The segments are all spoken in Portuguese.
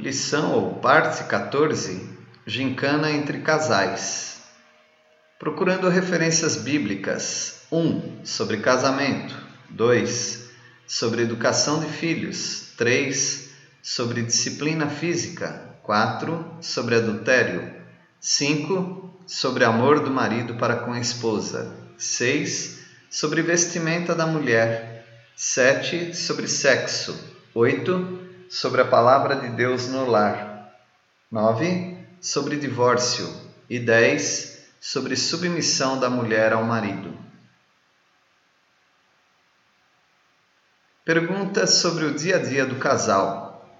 Lição ou parte 14: Gincana entre casais. Procurando referências bíblicas: 1. Sobre casamento. 2. Sobre educação de filhos. 3. Sobre disciplina física. 4. Sobre adultério. 5. Sobre amor do marido para com a esposa. 6. Sobre vestimenta da mulher. 7. Sobre sexo. 8 sobre a palavra de Deus no lar. 9. Sobre divórcio. E 10. Sobre submissão da mulher ao marido. Perguntas sobre o dia a dia do casal.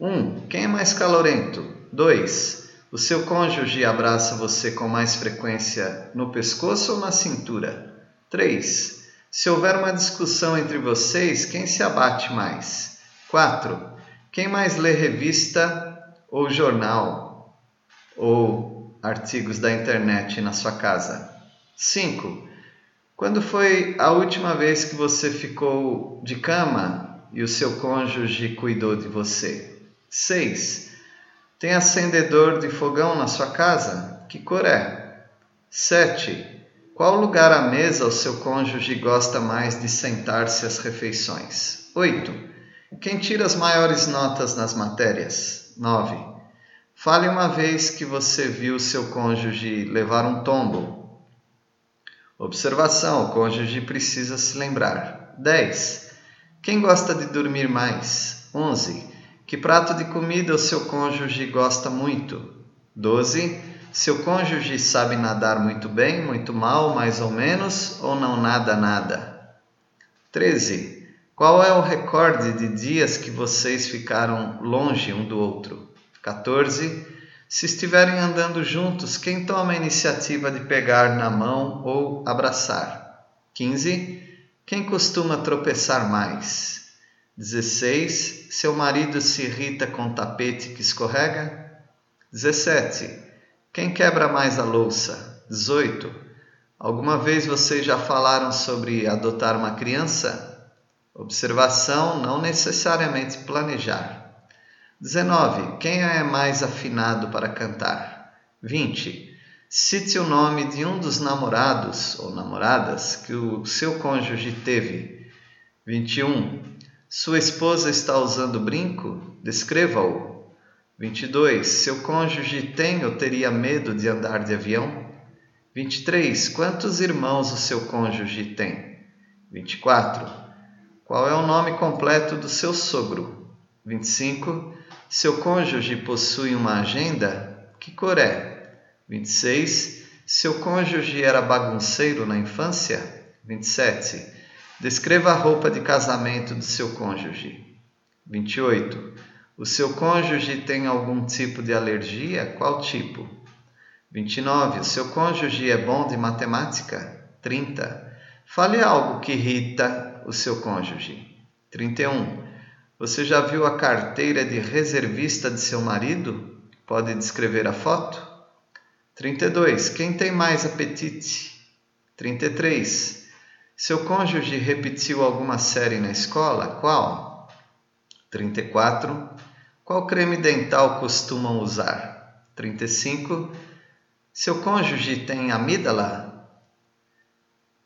1. Um, quem é mais calorento? 2. O seu cônjuge abraça você com mais frequência no pescoço ou na cintura? 3. Se houver uma discussão entre vocês, quem se abate mais? 4. Quem mais lê revista ou jornal ou artigos da internet na sua casa? 5. Quando foi a última vez que você ficou de cama e o seu cônjuge cuidou de você? 6. Tem acendedor de fogão na sua casa? Que cor é? 7. Qual lugar à mesa o seu cônjuge gosta mais de sentar-se às refeições? 8. Quem tira as maiores notas nas matérias? 9. Fale uma vez que você viu seu cônjuge levar um tombo. Observação: o cônjuge precisa se lembrar. 10. Quem gosta de dormir mais? 11. Que prato de comida o seu cônjuge gosta muito? 12. Seu cônjuge sabe nadar muito bem, muito mal, mais ou menos, ou não nada nada? 13. Qual é o recorde de dias que vocês ficaram longe um do outro? 14. Se estiverem andando juntos, quem toma a iniciativa de pegar na mão ou abraçar? 15. Quem costuma tropeçar mais? 16. Seu marido se irrita com tapete que escorrega? 17. Quem quebra mais a louça? 18. Alguma vez vocês já falaram sobre adotar uma criança? Observação, não necessariamente planejar. 19. Quem é mais afinado para cantar? 20. Cite o nome de um dos namorados ou namoradas que o seu cônjuge teve. 21. Sua esposa está usando brinco? Descreva-o. 22. Seu cônjuge tem ou teria medo de andar de avião? 23. Quantos irmãos o seu cônjuge tem? 24. Qual é o nome completo do seu sogro? 25. Seu cônjuge possui uma agenda? Que cor é? 26. Seu cônjuge era bagunceiro na infância? 27. Descreva a roupa de casamento do seu cônjuge. 28. O seu cônjuge tem algum tipo de alergia? Qual tipo? 29. O seu cônjuge é bom de matemática? 30. Fale algo que irrita o seu cônjuge. 31. Você já viu a carteira de reservista de seu marido? Pode descrever a foto? 32. Quem tem mais apetite? 33. Seu cônjuge repetiu alguma série na escola? Qual? 34. Qual creme dental costumam usar? 35. Seu cônjuge tem amígdala?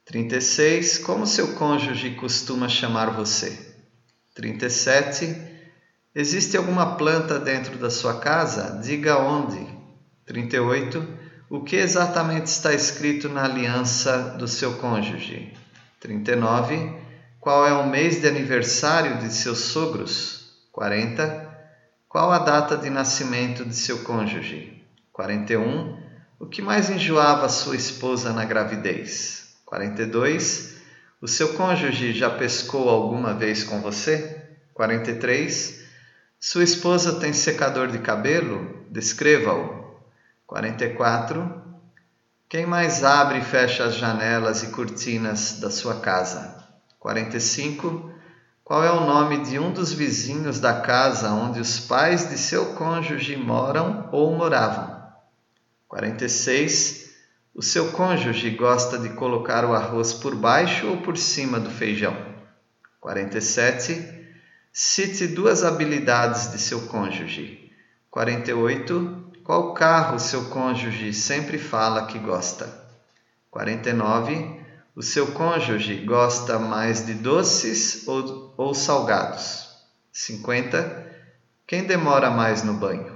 36. Como seu cônjuge costuma chamar você? 37. Existe alguma planta dentro da sua casa? Diga onde. 38. O que exatamente está escrito na aliança do seu cônjuge? 39. Qual é o mês de aniversário de seus sogros? 40. Qual a data de nascimento de seu cônjuge? 41. O que mais enjoava sua esposa na gravidez? 42. O seu cônjuge já pescou alguma vez com você? 43. Sua esposa tem secador de cabelo? Descreva-o. 44. Quem mais abre e fecha as janelas e cortinas da sua casa? 45. Qual é o nome de um dos vizinhos da casa onde os pais de seu cônjuge moram ou moravam? 46. O seu cônjuge gosta de colocar o arroz por baixo ou por cima do feijão? 47. Cite duas habilidades de seu cônjuge. 48. Qual carro seu cônjuge sempre fala que gosta? 49. O seu cônjuge gosta mais de doces ou, ou salgados? 50. Quem demora mais no banho?